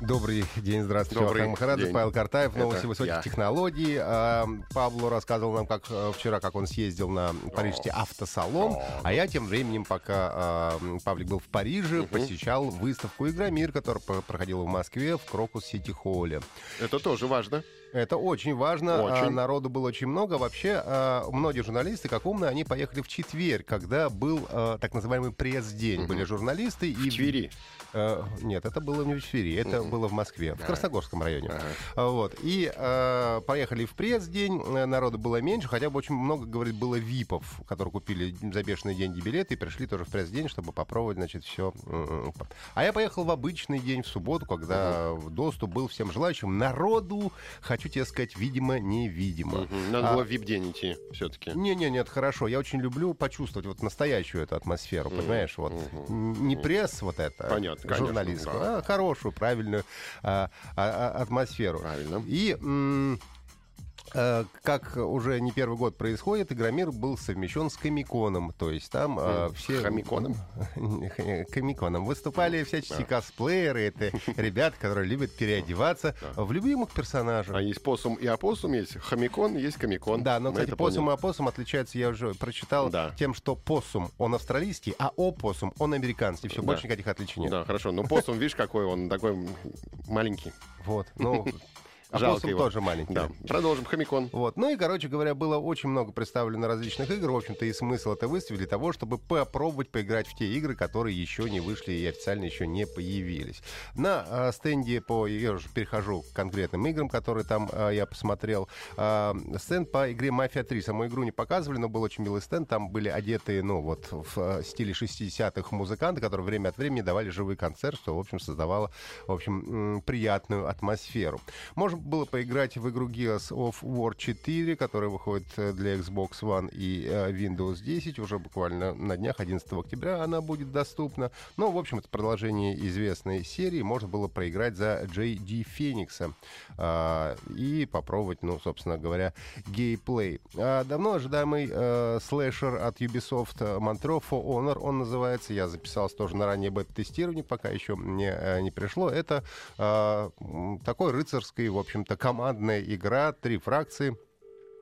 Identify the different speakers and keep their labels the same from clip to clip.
Speaker 1: Добрый день, здравствуйте.
Speaker 2: Добрый
Speaker 1: Вахтанг Махарадзе,
Speaker 2: день.
Speaker 1: Павел Картаев, новости
Speaker 2: Это
Speaker 1: высоких
Speaker 2: я.
Speaker 1: технологий. А, Пабло рассказывал нам как э, вчера, как он съездил на парижский автосалон, а я тем временем, пока а, Павлик был в Париже, посещал выставку «Игромир», которая про- проходила в Москве в Крокус Сити Холле.
Speaker 2: Это тоже важно.
Speaker 1: Это очень важно.
Speaker 2: Очень.
Speaker 1: А, Народу было очень много. Вообще, а, многие журналисты, как умные, они поехали в четверг, когда был а, так называемый пресс-день. Были журналисты.
Speaker 2: В
Speaker 1: и
Speaker 2: Твери.
Speaker 1: Нет, это было не в Твери, это было в Москве, в Красногорском районе.
Speaker 2: Ага.
Speaker 1: Вот. И поехали в пресс-день, э, народу было меньше, хотя бы очень много, говорит, было випов, которые купили за бешеные деньги билеты и пришли тоже в пресс-день, чтобы попробовать, значит, все. А я поехал в обычный день, в субботу, когда доступ был всем желающим. Народу, хочу тебе сказать, видимо, невидимо.
Speaker 2: Мгм. Надо
Speaker 1: А-
Speaker 2: было в вип-день идти все-таки.
Speaker 1: не, не, нет, хорошо. Я очень люблю почувствовать вот настоящую эту атмосферу, понимаешь? Вот Н- не пресс вот это,
Speaker 2: Понятно,
Speaker 1: журналистскую,
Speaker 2: да.
Speaker 1: а хорошую, правильную а, а, а, атмосферу.
Speaker 2: Правильно.
Speaker 1: И м, как уже не первый год происходит, Игромир был совмещен с Комиконом. То есть там э, все...
Speaker 2: Хомиконом?
Speaker 1: Комиконом. Выступали всяческие косплееры. Это ребята, которые любят переодеваться в любимых персонажей.
Speaker 2: А есть посум и опоссум, есть хомикон, есть комикон.
Speaker 1: Да, но,
Speaker 2: Мы
Speaker 1: кстати, посум и опоссум отличаются, я уже прочитал,
Speaker 2: Да.
Speaker 1: тем, что посум, он австралийский, а опоссум, он американский. Все,
Speaker 2: Да.
Speaker 1: больше никаких отличий нет.
Speaker 2: Да, хорошо. Но посум, видишь, какой он такой маленький.
Speaker 1: Вот, ну, Опоссум
Speaker 2: его.
Speaker 1: тоже маленький.
Speaker 2: Да. Продолжим. Хомикон.
Speaker 1: Вот. Ну и, короче говоря, было очень много представлено различных игр. В общем-то, и смысл это выставить для того, чтобы попробовать поиграть в те игры, которые еще не вышли и официально еще не появились. На а, стенде по... Я уже перехожу к конкретным играм, которые там а, я посмотрел. А, стенд по игре «Мафия 3». Саму игру не показывали, но был очень милый стенд. Там были одетые, ну, вот в а, стиле 60-х музыканты, которые время от времени давали живой концерт, что, в общем, создавало, в общем, приятную атмосферу. Можно было поиграть в игру Gears of War 4, которая выходит э, для Xbox One и э, Windows 10. Уже буквально на днях, 11 октября, она будет доступна. Но, в общем, это продолжение известной серии. Можно было проиграть за JD Феникса а, и попробовать, ну, собственно говоря, гейплей. А, давно ожидаемый э, слэшер от Ubisoft Montreal For Honor, он называется. Я записался тоже на раннее бета-тестирование, пока еще не, э, не пришло. Это а, такой рыцарский, в общем-то, командная игра, три фракции.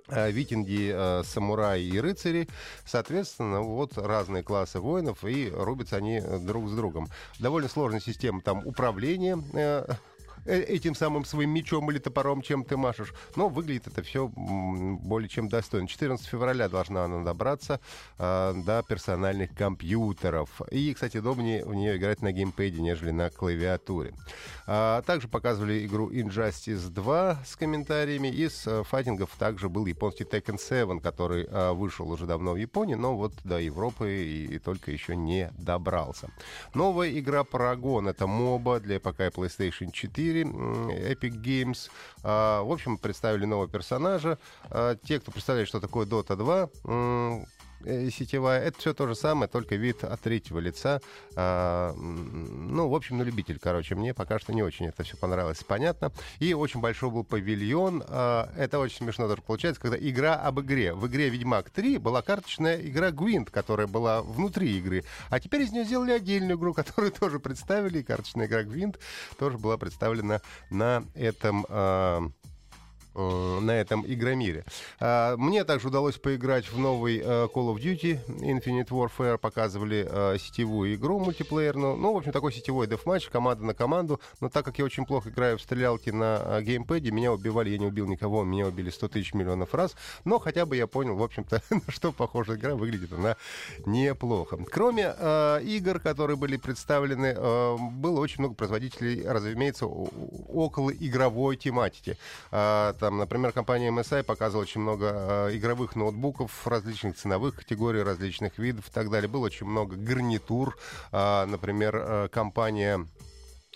Speaker 1: э, Викинги, э, самураи и рыцари, соответственно, вот разные классы воинов, и рубятся они э, друг с другом. Довольно сложная система там управления этим самым своим мечом или топором, чем ты машешь. Но выглядит это все более чем достойно. 14 февраля должна она добраться э, до персональных компьютеров. И, кстати, удобнее в нее играть на геймпэде, нежели на клавиатуре. А, также показывали игру Injustice 2 с комментариями. Из э, файтингов также был японский Tekken 7, который э, вышел уже давно в Японии, но вот до Европы и, и только еще не добрался. Новая игра Paragon — это моба для ПК и PlayStation 4, м, Epic Games. А, в общем, представили нового персонажа. А, те, кто представляет, что такое Dota 2, м, э, сетевая, это все то же самое, только вид от третьего лица. А, ну, в общем, на любитель, короче, мне пока что не очень это все понравилось, понятно. И очень большой был павильон. А, это очень смешно даже получается, когда игра об игре. В игре Ведьмак 3 была карточная игра Гвинт, которая была внутри игры. А теперь из нее сделали отдельную игру, которую тоже представили. И карточная игра Гвинт тоже была представлена на этом... а, э, на этом Игромире. А, Мне также удалось поиграть в новый э, Call of Duty Infinite Warfare. Показывали э, сетевую игру мультиплеерную. Ну, в общем, такой сетевой дефматч, команда на команду. Но так как я очень плохо играю в стрелялки на э, меня убивали, я не убил никого, меня убили 100 тысяч миллионов раз. Но хотя бы я понял, в общем-то, на что похожа игра. Выглядит она неплохо. Кроме э, игр, которые были представлены, э, было очень много производителей, разумеется, около игровой тематики. Там, например, компания MSI показывала очень много э, игровых ноутбуков различных ценовых категорий, различных видов и так далее. Было очень много гарнитур. А, например, э, компания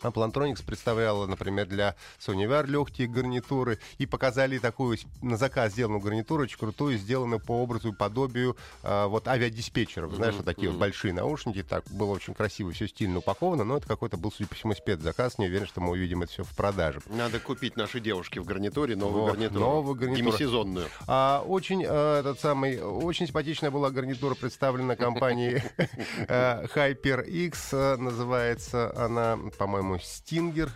Speaker 1: А Plantronics представляла, например, для Sony VR легкие гарнитуры и показали такую на заказ сделанную гарнитуру, очень крутую, сделанную по образу и подобию э, вот авиадиспетчеров. Знаешь, вот такие вот большие наушники. Так было очень красиво, все стильно упаковано, но это какой-то был, судя по всему, спецзаказ. Не уверен, что мы увидим это все в продаже.
Speaker 2: Надо купить нашей девушке в гарнитуре новую вот, гарнитуру.
Speaker 1: Новую гарнитуру.
Speaker 2: Демисезонную.
Speaker 1: А, очень, э, этот самый, очень симпатичная была гарнитура представлена компанией э, HyperX. Называется она, по-моему, по-моему, Стингер,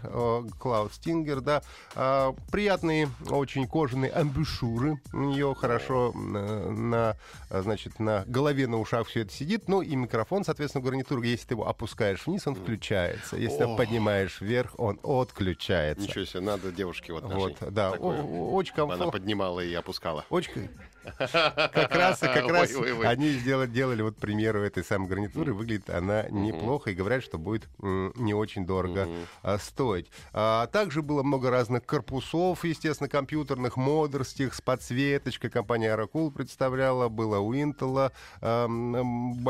Speaker 1: Клауд Стингер, да. А, приятные, очень кожаные амбушюры. У нее хорошо на, значит, на голове, на ушах все это сидит. Ну и микрофон, соответственно, гарнитур, если ты его опускаешь вниз, он включается. Если ты поднимаешь вверх, он отключается.
Speaker 2: Ничего себе, надо девушке вот
Speaker 1: Вот, да, очень комфортно.
Speaker 2: Она поднимала и опускала.
Speaker 1: Очень как раз, как раз они сделали, делали вот примеру этой самой гарнитуры. Выглядит она неплохо и говорят, что будет не очень дорого а, стоить. А, также было много разных корпусов, естественно, компьютерных, модерских, с подсветочкой. Компания Oracle представляла, было у Intel.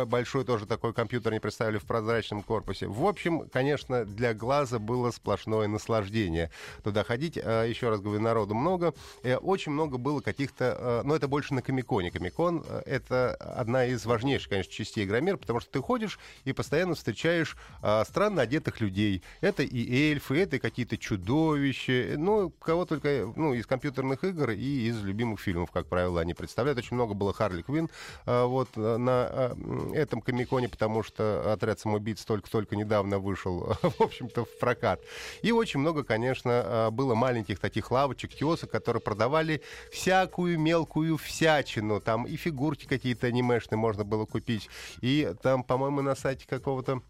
Speaker 1: Большой тоже такой компьютер не представили в прозрачном корпусе. В общем, конечно, для глаза было сплошное наслаждение туда ходить. А, еще раз говорю, народу много. Э, очень много было каких-то... Но это больше больше на Комиконе. Комикон — это одна из важнейших, конечно, частей Игромир, потому что ты ходишь и постоянно встречаешь а, странно одетых людей. Это и эльфы, это и какие-то чудовища, ну, кого только, ну, из компьютерных игр и из любимых фильмов, как правило, они представляют. Очень много было Харли Квин а, вот на а, этом Комиконе, потому что отряд самоубийц только-только недавно вышел, в общем-то, в прокат. И очень много, конечно, а, было маленьких таких лавочек, киосок, которые продавали всякую мелкую всячину, там и фигурки какие-то анимешные можно было купить, и там, по-моему, на сайте какого-то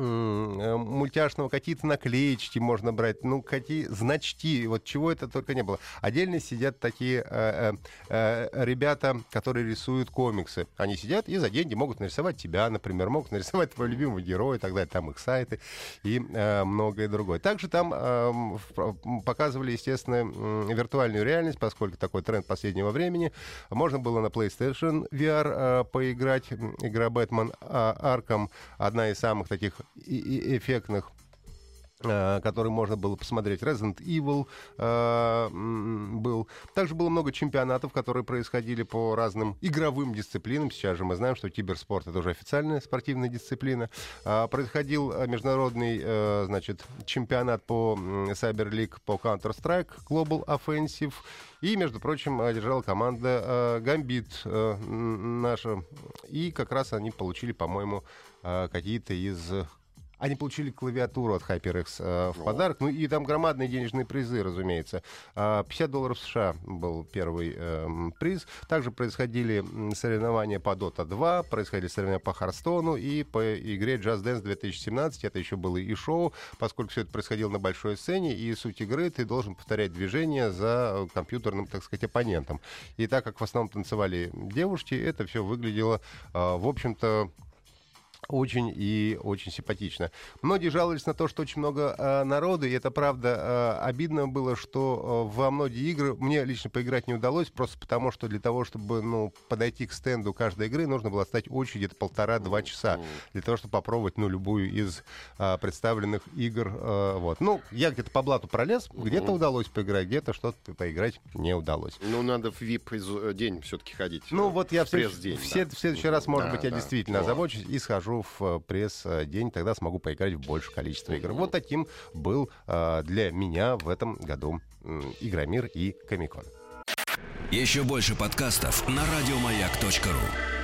Speaker 1: мультяшного какие-то наклеечки можно брать, ну, какие значки, вот чего это только не было. Отдельно сидят такие э, э, э, ребята, которые рисуют комиксы. Они сидят и за деньги могут нарисовать тебя, например, могут нарисовать твоего любимого героя и так далее. Там их сайты и э, многое другое. Также там э, показывали, естественно, э, виртуальную реальность, поскольку такой тренд последнего времени. Можно было на PlayStation VR э, поиграть. Игра Бэтмен Арком одна из самых таких и эффектных Э, который можно было посмотреть. Resident Evil э, был. Также было много чемпионатов, которые происходили по разным игровым дисциплинам. Сейчас же мы знаем, что киберспорт это уже официальная спортивная дисциплина. Э, происходил международный э, значит, чемпионат по Cyber League по Counter-Strike Global Offensive. И, между прочим, одержала команда э, э, наша. И как раз они получили, по-моему, э, какие-то из они получили клавиатуру от HyperX э, в подарок. Ну и там громадные денежные призы, разумеется. 50 а, долларов США был первый э, приз. Также происходили соревнования по Dota 2, происходили соревнования по Харстону и по игре Just Dance 2017. Это еще было и шоу, поскольку все это происходило на большой сцене. И суть игры ты должен повторять движения за компьютерным, так сказать, оппонентом. И так как в основном танцевали девушки, это все выглядело, э, в общем-то, очень и очень симпатично. Многие жаловались на то, что очень много э, народу, и это правда. Э, обидно было, что э, во многие игры мне лично поиграть не удалось, просто потому что для того, чтобы ну, подойти к стенду каждой игры, нужно было стать очередь где-то полтора-два часа для того, чтобы попробовать ну, любую из э, представленных игр. Э, вот. Ну, я где-то по блату пролез, где-то удалось поиграть, где-то что-то поиграть не удалось.
Speaker 2: Ну, надо в VIP день все-таки ходить.
Speaker 1: Ну, вот я в, день, в, да. в следующий раз, может да, быть, я да. действительно озабочусь и схожу в э, пресс-день, тогда смогу поиграть в большее количество игр. Вот таким был э, для меня в этом году Игромир и Комикон.
Speaker 3: Еще больше подкастов на радиомаяк.ру